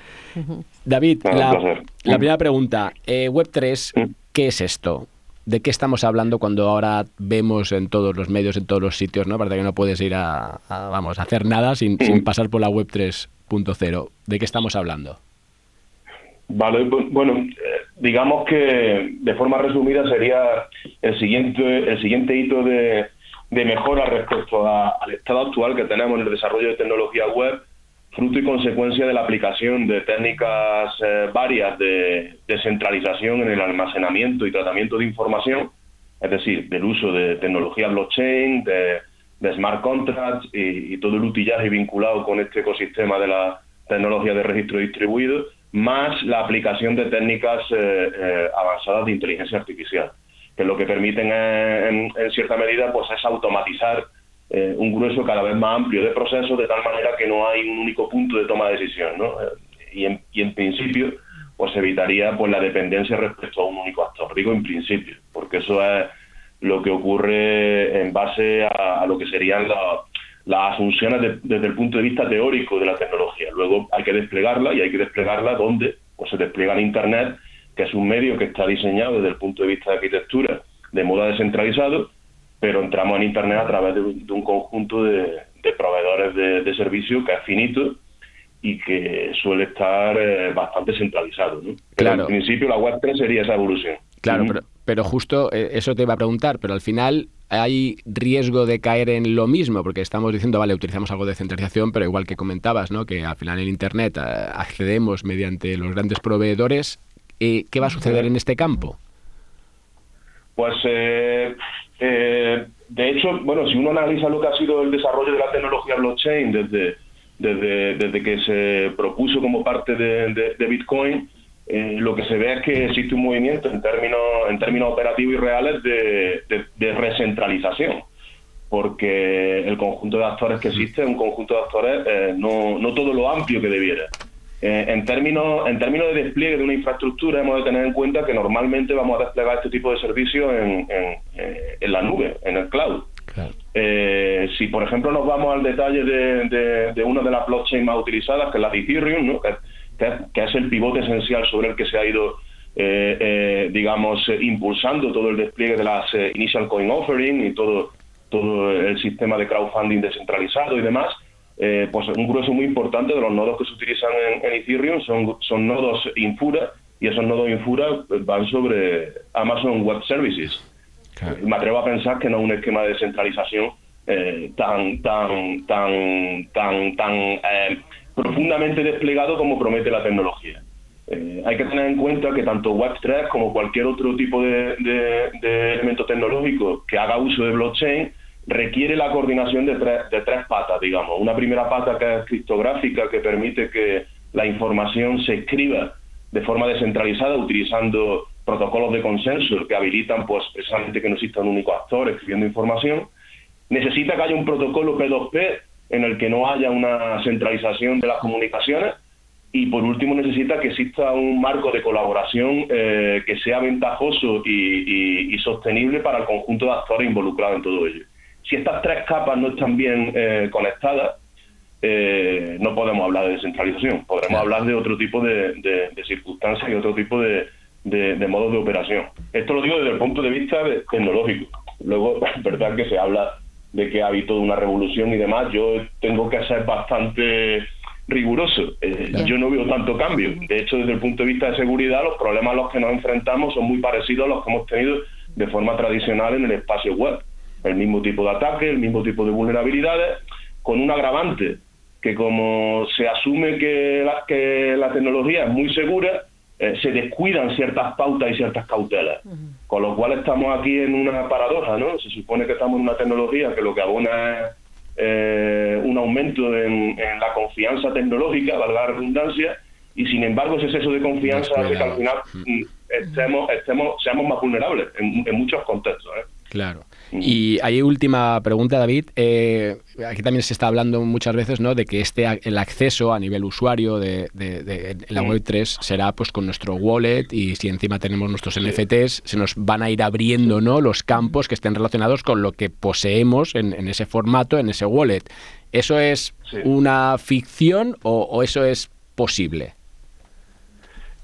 David, la, primera pregunta, eh, Web3, ¿qué es esto? ¿De qué estamos hablando cuando ahora vemos en todos los medios, en todos los sitios, ¿no? Parece que no puedes ir a, vamos, a hacer nada sin, sin pasar por la Web 3.0. ¿De qué estamos hablando?
Vale, bueno, eh, digamos que de forma resumida sería el siguiente, el siguiente hito de, mejora respecto al estado actual que tenemos en el desarrollo de tecnología web, fruto y consecuencia de la aplicación de técnicas eh, varias de descentralización en el almacenamiento y tratamiento de información, es decir, del uso de tecnología blockchain, de, smart contracts y, y todo el utillaje vinculado con este ecosistema de la tecnología de registro distribuido más la aplicación de técnicas eh, eh, avanzadas de inteligencia artificial, que lo que permiten en, cierta medida pues es automatizar eh, un grueso cada vez más amplio de procesos de tal manera que no hay un único punto de toma de decisión, ¿no? Y en, y en principio pues evitaría pues la dependencia respecto a un único actor. Digo en principio, porque eso es lo que ocurre en base a, lo que serían la, las asunciones desde el punto de vista teórico de la tecnología. Luego hay que desplegarla y hay que desplegarla donde pues se despliega en Internet, que es un medio que está diseñado desde el punto de vista de arquitectura de modo descentralizado, pero entramos en Internet a través de, un conjunto de, proveedores de, de servicios que es finito y que suele estar eh, bastante centralizado. ¿no?
Claro.
en principio la Web 3 sería esa evolución.
Claro, pero, pero justo eh, eso te iba a preguntar, pero al final hay riesgo de caer en lo mismo, porque estamos diciendo, vale, utilizamos algo de centralización, pero igual que comentabas, ¿no? que al final en Internet eh, accedemos mediante los grandes proveedores. Eh, ¿Qué va a suceder en este campo?
Pues, eh, de hecho, bueno, si uno analiza lo que ha sido el desarrollo de la tecnología blockchain desde, desde, desde que se propuso como parte de Bitcoin, eh, lo que se ve es que existe un movimiento en términos, en términos operativos y reales de, recentralización, porque el conjunto de actores que existe es un conjunto de actores eh, no, no todo lo amplio que debiera. Eh, en, términos, en términos de despliegue de una infraestructura hemos de tener en cuenta que normalmente vamos a desplegar este tipo de servicios en, en, la nube, en el cloud. si por ejemplo nos vamos al detalle de, de, una de las blockchains más utilizadas, que es la de Ethereum, ¿no? Que, es el pivote esencial sobre el que se ha ido, eh, eh, digamos, eh, impulsando todo el despliegue de las Initial Coin Offering y todo, todo el sistema de crowdfunding descentralizado y demás. pues un grueso muy importante de los nodos que se utilizan en, Ethereum son, son nodos Infura y esos nodos Infura van sobre Amazon Web Services. Me atrevo a pensar que no es un esquema de descentralización tan, tan, tan, tan, tan profundamente desplegado como promete la tecnología. Eh, hay que tener en cuenta que tanto Web3 como cualquier otro tipo de, elemento tecnológico que haga uso de blockchain requiere la coordinación de tres, de tres patas, digamos. Una primera pata que es criptográfica, que permite que la información se escriba de forma descentralizada utilizando protocolos de consenso que habilitan pues precisamente que no exista un único actor escribiendo información. Necesita que haya un protocolo P2P en el que no haya una centralización de las comunicaciones y por último necesita que exista un marco de colaboración eh, que sea ventajoso y, sostenible para el conjunto de actores involucrados en todo ello. Si estas tres capas no están bien eh, conectadas, eh, no podemos hablar de descentralización, podremos hablar de otro tipo de, circunstancias y otro tipo de, modos de operación. Esto lo digo desde el punto de vista tecnológico. Luego, es verdad que se habla de que ha habido una revolución y demás. Yo tengo que ser bastante riguroso. Eh, yo no veo tanto cambio. De hecho, desde el punto de vista de seguridad, los problemas a los que nos enfrentamos son muy parecidos a los que hemos tenido de forma tradicional en el espacio web. El mismo tipo de ataque, el mismo tipo de vulnerabilidades, con un agravante que como se asume que la, que la tecnología es muy segura, eh, se descuidan ciertas pautas y ciertas cautelas. Con lo cual estamos aquí en una paradoja, ¿no? Se supone que estamos en una tecnología que lo que abona es eh, un aumento en, la confianza tecnológica, valga la redundancia, y sin embargo ese exceso de confianza hace que al final mm, estemos, estemos, seamos más vulnerables en, en muchos contextos. ¿eh?
Claro. Y hay última pregunta, David. Eh, aquí también se está hablando muchas veces ¿no? de que este el acceso a nivel usuario de, la Web 3 será pues con nuestro wallet y si encima tenemos nuestros NFTs, se nos van a ir abriendo ¿no? los campos que estén relacionados con lo que poseemos en, ese formato, en ese wallet. ¿Eso es una ficción o eso es posible?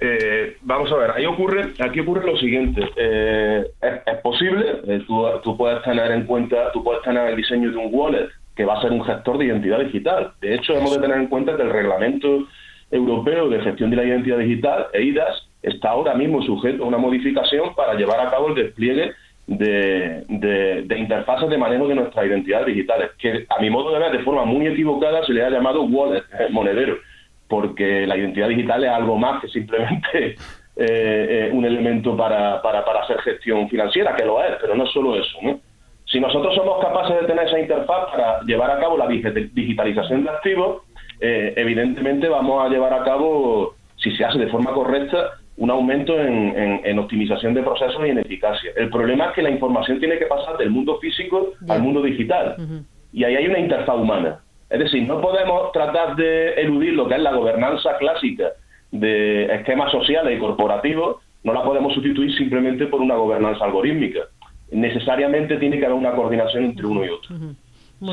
Eh, vamos a ver, ahí ocurre, aquí ocurre lo siguiente. Eh, es, posible, eh, tú, puedes tener en cuenta, tú puedes tener el diseño de un wallet que va a ser un gestor de identidad digital. De hecho, hemos de tener en cuenta que el reglamento europeo de gestión de la identidad digital, EIDAS, está ahora mismo sujeto a una modificación para llevar a cabo el despliegue de, de, interfaces de manejo de nuestras identidades digitales, que a mi modo de ver, de forma muy equivocada, se le ha llamado wallet, monedero porque la identidad digital es algo más que simplemente eh, eh, un elemento para, para, para, hacer gestión financiera, que lo es, pero no solo eso. Si nosotros somos capaces de tener esa interfaz para llevar a cabo la digitalización de activos, eh, evidentemente vamos a llevar a cabo, si se hace de forma correcta, un aumento en, optimización de procesos y en eficacia. El problema es que la información tiene que pasar del mundo físico al mundo digital. Y ahí hay una interfaz humana. Es decir, no podemos tratar de eludir lo que es la gobernanza clásica de esquemas sociales y corporativos, no la podemos sustituir simplemente por una gobernanza algorítmica. Necesariamente tiene que haber una coordinación entre uno y otro.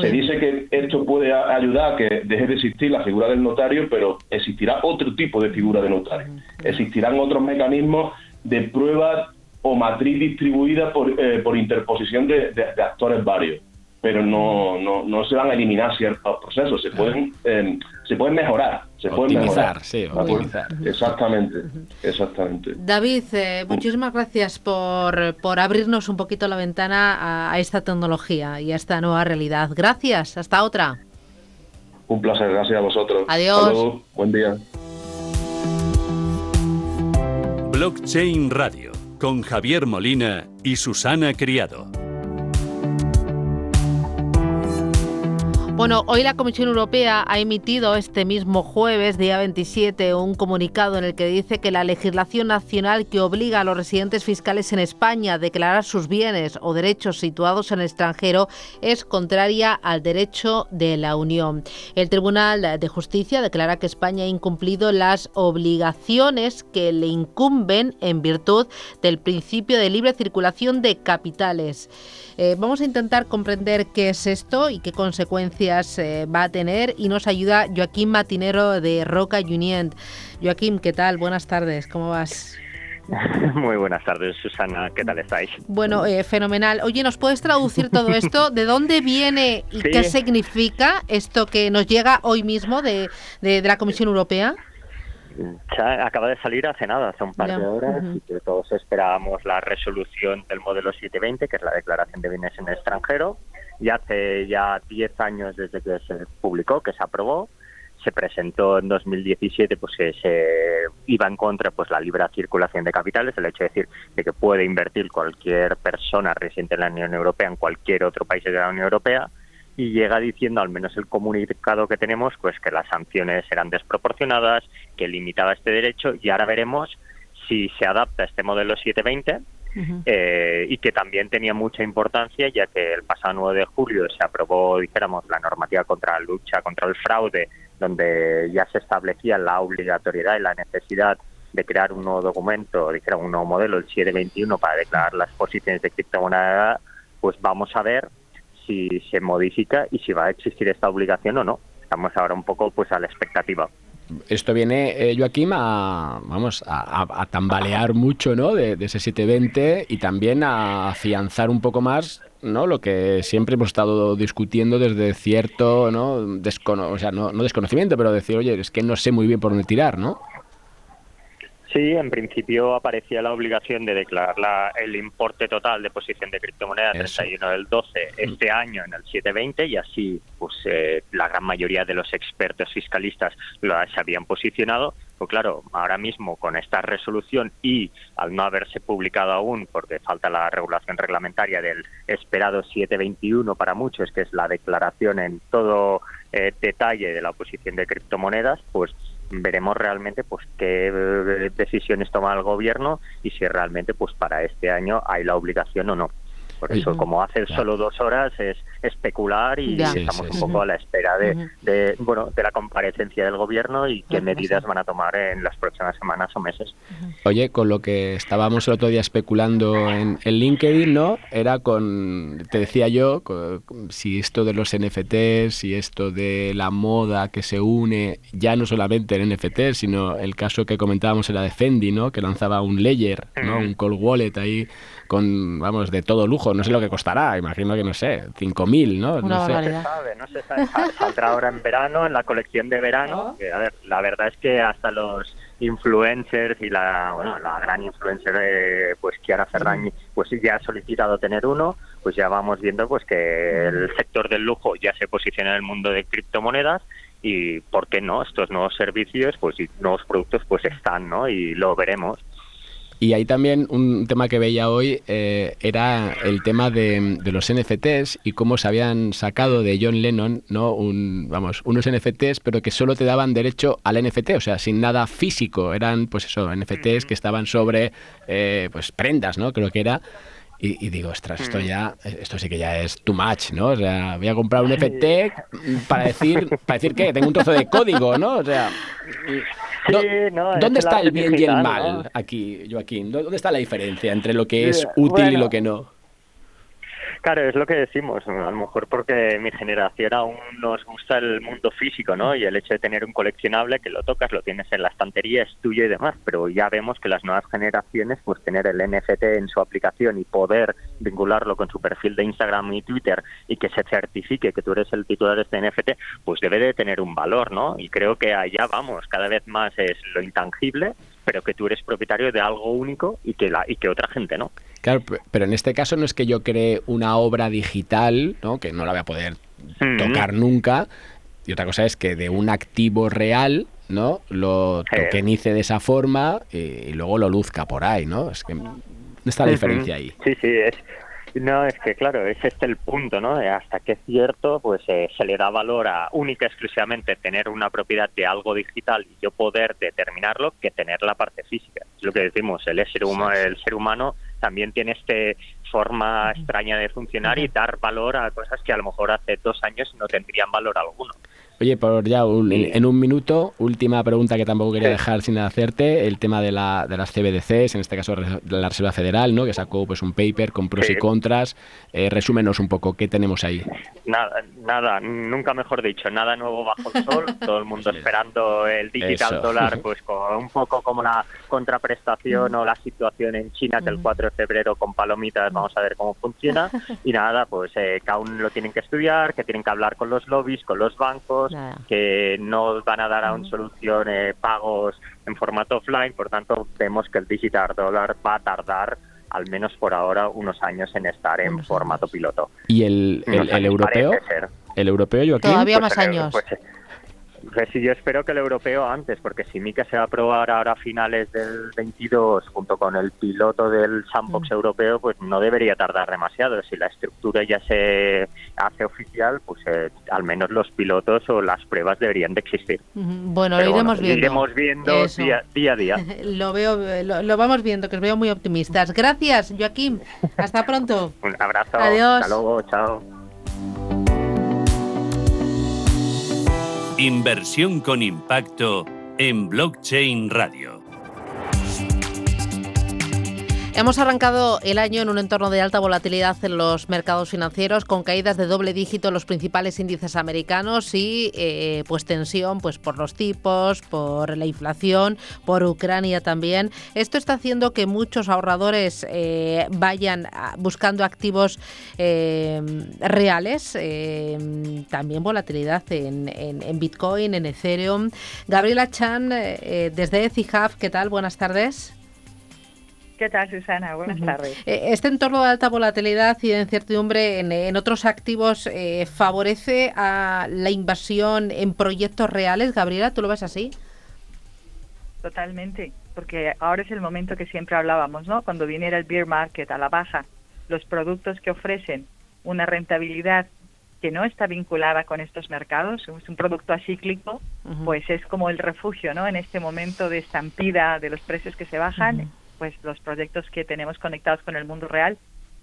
Se dice que esto puede ayudar a que deje de existir la figura del notario, pero existirá otro tipo de figura de notario. Existirán otros mecanismos de prueba o matriz distribuida por, eh, interposición de actores varios pero no, no, no se van a eliminar ciertos procesos, se pueden, eh, se pueden mejorar. Se pueden mejorar.
sí, optimizar.
Exactamente, exactamente.
David, eh, muchísimas gracias por, por abrirnos un poquito la ventana a, esta tecnología y a esta nueva realidad. Gracias, hasta otra.
Un placer, gracias a vosotros.
Adiós.
Buen día.
Blockchain Radio, con Javier Molina y Susana Criado.
Bueno, hoy la Comisión Europea ha emitido este mismo jueves, día 27, un comunicado en el que dice que la legislación nacional que obliga a los residentes fiscales en España a declarar sus bienes o derechos situados en el extranjero es contraria al derecho de la Unión. El Tribunal de Justicia declara que España ha incumplido las obligaciones que le incumben en virtud del principio de libre circulación de capitales. Eh, vamos a intentar comprender qué es esto y qué consecuencias eh, va a tener y nos ayuda Joaquín Matinero de Roca Union. Joaquín, ¿qué tal? Buenas tardes, ¿cómo vas?
Muy buenas tardes, Susana. ¿Qué tal estáis?
Bueno, eh, fenomenal. Oye, ¿nos puedes traducir todo esto? ¿De dónde viene y qué significa esto que nos llega hoy mismo de, de la Comisión Europea?
Ya acaba de salir hace nada, hace un par de horas, y que todos esperábamos la resolución del modelo 720, que es la declaración de bienes en el extranjero, y hace ya 10 años desde que se publicó, que se aprobó, se presentó en 2017 pues que se iba en contra pues la libre circulación de capitales el hecho de decir de que puede invertir cualquier persona residente en la Unión Europea en cualquier otro país de la Unión Europea y llega diciendo, al menos el comunicado que tenemos, pues que las sanciones eran desproporcionadas, que limitaba este derecho y ahora veremos si se adapta este modelo 720 eh, y que también tenía mucha importancia ya que el pasado 9 de julio se aprobó, dijéramos, la normativa contra la lucha contra el fraude, donde ya se establecía la obligatoriedad y la necesidad de crear un nuevo documento, dijéramos, un nuevo modelo, el 721, para declarar las posiciones de criptomoneda, pues vamos a ver si se modifica y si va a existir esta obligación o no. Estamos ahora un poco pues a la expectativa
esto viene, eh, Joaquín, a, vamos, a, tambalear mucho ¿no? de, ese 720 y también a afianzar un poco más ¿no? lo que siempre hemos estado discutiendo desde cierto, ¿no? o sea, no, no desconocimiento, pero decir, oye, es que no sé muy bien por dónde tirar, ¿no?
Sí, en principio aparecía la obligación de declarar el importe total de posición de criptomonedas el 31 del 12 este año en el 720 y así pues eh, la gran mayoría de los expertos fiscalistas lo, se habían posicionado. Pues claro, ahora mismo con esta resolución y al no haberse publicado aún porque falta la regulación reglamentaria del esperado 721 para muchos, que es la declaración en todo eh, detalle de la posición de criptomonedas, pues veremos realmente pues qué eh, decisiones toma el gobierno y si realmente pues para este año hay la obligación o no. Por eso, como hace solo dos horas, es especular y estamos un poco a la espera de, bueno, de la comparecencia del gobierno y qué medidas van a tomar en las próximas semanas o meses.
Oye, con lo que estábamos el otro día especulando en, el LinkedIn, ¿no? Era con, te decía yo, si esto de los NFTs, si esto de la moda que se une, ya no solamente en NFTs, sino el caso que comentábamos era de Fendi, ¿no? Que lanzaba un Ledger, ¿no? Un cold wallet ahí con, vamos, de todo lujo. No sé lo que costará, imagino que, no sé, 5.000, ¿no?
no sé. se sabe, no se sabe. Saldrá ahora en verano, en la colección de verano. Que, a ver, la verdad es que hasta los influencers y la, bueno, la gran influencer eh, pues Chiara Ferragni pues ya ha solicitado tener uno pues ya vamos viendo pues que el sector del lujo ya se posiciona en el mundo de criptomonedas y por qué no estos nuevos servicios pues y nuevos productos pues están no y lo veremos
y ahí también un tema que veía hoy eh, era el tema de, los NFTs y cómo se habían sacado de John Lennon, ¿no? Un, vamos, unos NFTs, pero que solo te daban derecho al NFT, o sea, sin nada físico. Eran, pues eso, NFTs que estaban sobre, eh, pues, prendas, ¿no? Creo que era. Y, digo, ostras, esto ya, esto sí que ya es too much, ¿no? O sea, voy a comprar un NFT para decir, para decir que tengo un trozo de código, ¿no? O sea, ¿dónde está el bien y el mal aquí, Joaquín? ¿Dónde está la diferencia entre lo que es útil y lo que no?
Claro, es lo que decimos, a lo mejor porque mi generación aún nos gusta el mundo físico, ¿no? Y el hecho de tener un coleccionable que lo tocas, lo tienes en la estantería, es tuyo y demás, pero ya vemos que las nuevas generaciones, pues tener el NFT en su aplicación y poder vincularlo con su perfil de Instagram y Twitter y que se certifique que tú eres el titular de este NFT, pues debe de tener un valor, ¿no? Y creo que allá vamos, cada vez más es lo intangible, pero que tú eres propietario de algo único y que, la, y que otra gente no.
Claro, pero en este caso no es que yo cree una obra digital, ¿no? que no la voy a poder tocar nunca, y otra cosa es que de un activo real, ¿no? Lo tokenice de esa forma y, luego lo luzca por ahí, ¿no? Es que ¿dónde está la diferencia ahí?
Sí, sí, es, no, es que claro, es este el punto, ¿no? Hasta qué cierto, pues eh, se le da valor a única exclusivamente tener una propiedad de algo digital y yo poder determinarlo que tener la parte física. Es lo que decimos, el ser humano, el ser humano también tiene este forma extraña de funcionar y dar valor a cosas que a lo mejor hace dos años no tendrían valor alguno.
Oye, por ya en un minuto, última pregunta que tampoco quería dejar sin hacerte, el tema de, la, de las CBDCs, en este caso de la Reserva Federal, ¿no? que sacó pues un paper con pros y contras. Eh, resúmenos un poco, ¿qué tenemos ahí?
Nada, nada, nunca mejor dicho, nada nuevo bajo el sol, todo el mundo esperando el digital dólar, pues con, un poco como la contraprestación o la situación en China, que el 4 de febrero con palomitas vamos a ver cómo funciona. Y nada, pues eh, cada uno lo tienen que estudiar, que tienen que hablar con los lobbies, con los bancos que no van a dar aún soluciones pagos en formato offline, por tanto vemos que el digital dólar va a tardar al menos por ahora unos años en estar en formato piloto.
¿Y el, el, europeo? ¿El europeo, Joaquín?
Todavía pues más años.
Pues, Sí, yo espero que el europeo antes, porque si Mika se va a aprobar ahora a finales del 22 junto con el piloto del sandbox europeo, pues no debería tardar demasiado. Si la estructura ya se hace oficial, pues eh, al menos los pilotos o las pruebas deberían de existir.
Bueno, lo iremos viendo.
Iremos viendo día, día, a día.
lo veo, lo, lo, vamos viendo, que os veo muy optimistas. Gracias, Joaquín. Hasta pronto.
Un abrazo.
Adiós.
Hasta luego. Chao.
Inversión con impacto en Blockchain Radio.
Hemos arrancado el año en un entorno de alta volatilidad en los mercados financieros, con caídas de doble dígito en los principales índices americanos y eh, pues tensión pues por los tipos, por la inflación, por Ucrania también. Esto está haciendo que muchos ahorradores eh, vayan buscando activos eh, reales, también volatilidad en, Bitcoin, en Ethereum. Gabriela Chan, desde ECIHAF, ¿qué tal? Buenas tardes.
¿Qué tal, Susana? Buenas tardes.
Eh, este entorno de alta volatilidad y de incertidumbre en, otros activos eh, favorece a la inversión en proyectos reales. Gabriela, ¿tú lo ves así?
Totalmente, porque ahora es el momento que siempre hablábamos, ¿no? Cuando viniera el beer market a la baja, los productos que ofrecen una rentabilidad que no está vinculada con estos mercados, es un producto acíclico, pues es como el refugio, ¿no? En este momento de estampida de los precios que se bajan, pues los proyectos que tenemos conectados con el mundo real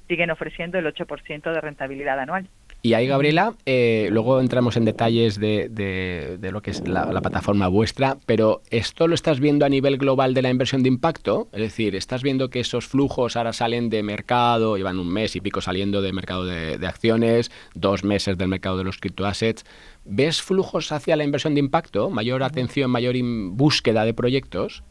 siguen ofreciendo el 8% de rentabilidad anual.
Y ahí, Gabriela, eh, luego entramos en detalles de, de, lo que es la, plataforma vuestra, pero ¿esto lo estás viendo a nivel global de la inversión de impacto? Es decir, ¿estás viendo que esos flujos ahora salen de mercado, llevan un mes y pico saliendo de mercado de, de acciones, dos meses del mercado de los criptoassets? ¿Ves flujos hacia la inversión de impacto? ¿Mayor atención, mayor búsqueda de proyectos?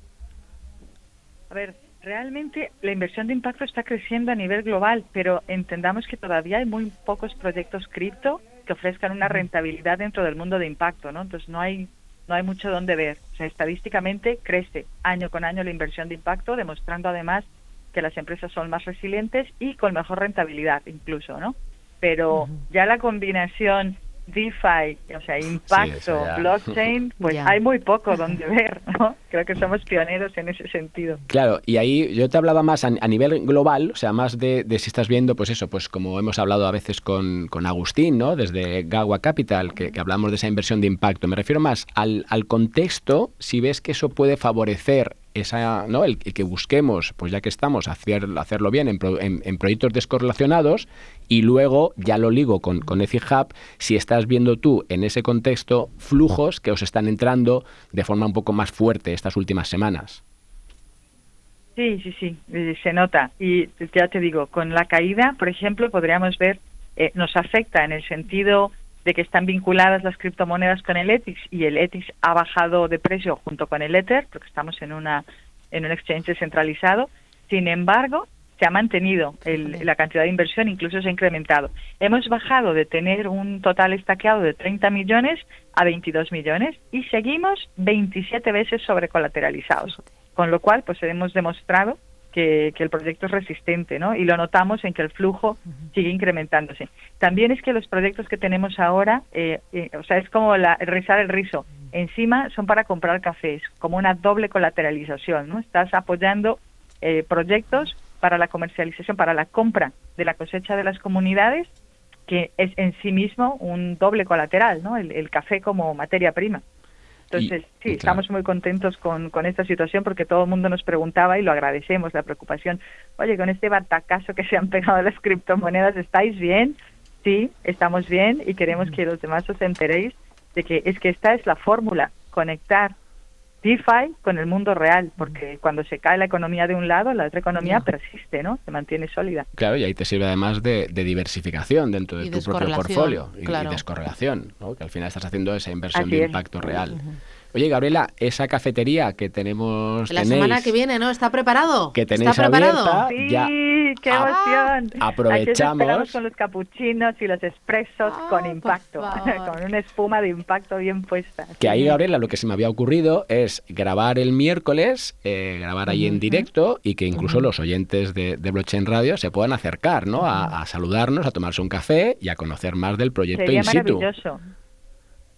A ver, Realmente la inversión de impacto está creciendo a nivel global, pero entendamos que todavía hay muy pocos proyectos cripto que ofrezcan una rentabilidad dentro del mundo de impacto, ¿no? Entonces no hay no hay mucho donde ver. O sea, estadísticamente crece año con año la inversión de impacto, demostrando además que las empresas son más resilientes y con mejor rentabilidad incluso, ¿no? Pero ya la combinación DeFi, o sea, impacto, blockchain, pues hay muy poco donde ver, ¿no? Creo que somos pioneros en ese sentido.
Claro, y ahí yo te hablaba más a, nivel global, o sea, más de, si estás viendo, pues eso, pues como hemos hablado a veces con, con Agustín, ¿no? Desde Gawa Capital, que, hablamos de esa inversión de impacto. Me refiero más al, al contexto, si ves que eso puede favorecer esa, ¿no? el, que busquemos, pues ya que estamos, hacer, hacerlo bien en, en, proyectos descorrelacionados y luego ya lo ligo con, con Hub, si estás viendo tú en ese contexto flujos que os están entrando de forma un poco más fuerte estas últimas semanas.
Sí, sí, sí, eh, se nota. Y ya te digo, con la caída, por ejemplo, podríamos ver, eh, nos afecta en el sentido de que están vinculadas las criptomonedas con el ETIX y el ETIX ha bajado de precio junto con el Ether, porque estamos en, una, en un exchange descentralizado. Sin embargo, se ha mantenido la cantidad de inversión, incluso se ha incrementado. Hemos bajado de tener un total estaqueado de 30 millones a 22 millones y seguimos 27 veces sobrecolateralizados, con lo cual pues hemos demostrado que, el proyecto es resistente, ¿no? Y lo notamos en que el flujo sigue incrementándose. También es que los proyectos que tenemos ahora, eh, eh, o sea, es como la, rizar el rizo. Encima son para comprar cafés, como una doble colateralización, ¿no? Estás apoyando eh, proyectos para la comercialización, para la compra de la cosecha de las comunidades, que es en sí mismo un doble colateral, ¿no? el café como materia prima. Entonces, sí, estamos muy contentos con, con, esta situación porque todo el mundo nos preguntaba y lo agradecemos, la preocupación. Oye, con este batacazo que se han pegado las criptomonedas, ¿estáis bien? Sí, estamos bien y queremos que los demás os enteréis de que es que esta es la fórmula, conectar DeFi con el mundo real, porque cuando se cae la economía de un lado, la otra economía persiste, ¿no? Se mantiene sólida.
Claro, y ahí te sirve además de, diversificación dentro de tu propio portfolio y, descorrelación, ¿no? Que al final estás haciendo esa inversión de impacto real. Oye, Gabriela, esa cafetería que tenemos.
La semana que viene, ¿no? ¿Está preparado?
Que tenéis ¿Está preparado?
sí, qué emoción.
aprovechamos.
con los capuchinos y los expresos ah, con impacto, con una espuma de impacto bien puesta.
Que ahí, Gabriela, lo que se me había ocurrido es grabar el miércoles, eh, grabar ahí en directo y que incluso los oyentes de, Blockchain Radio se puedan acercar, ¿no? A, saludarnos, a tomarse un café y a conocer más del proyecto
Sería
in situ.
Maravilloso.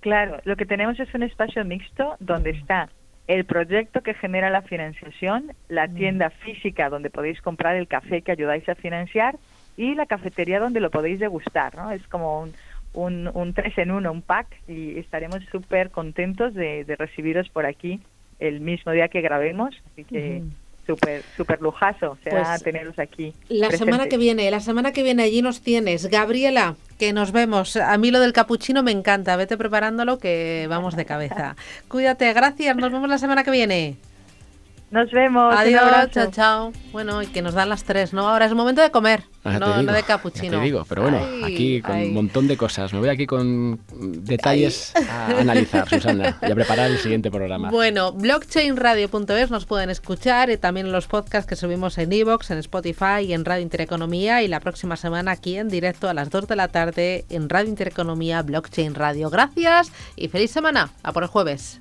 Claro, lo que tenemos es un espacio mixto donde está el proyecto que genera la financiación, la tienda física donde podéis comprar el café que ayudáis a financiar y la cafetería donde lo podéis degustar, ¿no? Es como un, un, un tres en uno, un pack y estaremos súper contentos de, de, recibiros por aquí el mismo día que grabemos, así que súper super lujazo será pues teneros aquí.
La semana que viene, la semana que viene allí nos tienes. Gabriela, que nos vemos. A mí lo del capuchino me encanta. Vete preparándolo que vamos de cabeza. Cuídate, gracias. Nos vemos la semana que viene.
Nos vemos.
Adiós, chao, chao. Bueno, y que nos dan las tres, ¿no? Ahora es el momento de comer, ah, no, no, de capuchino.
te digo, pero bueno, aquí con un montón de cosas. Me voy aquí con detalles a analizar, Susana, y a preparar el siguiente programa.
Bueno, blockchainradio.es nos pueden escuchar y también los podcasts que subimos en Evox, en Spotify y en Radio Intereconomía y la próxima semana aquí en directo a las 2 de la tarde en Radio Intereconomía Blockchain Radio. Gracias y feliz semana. A por el jueves.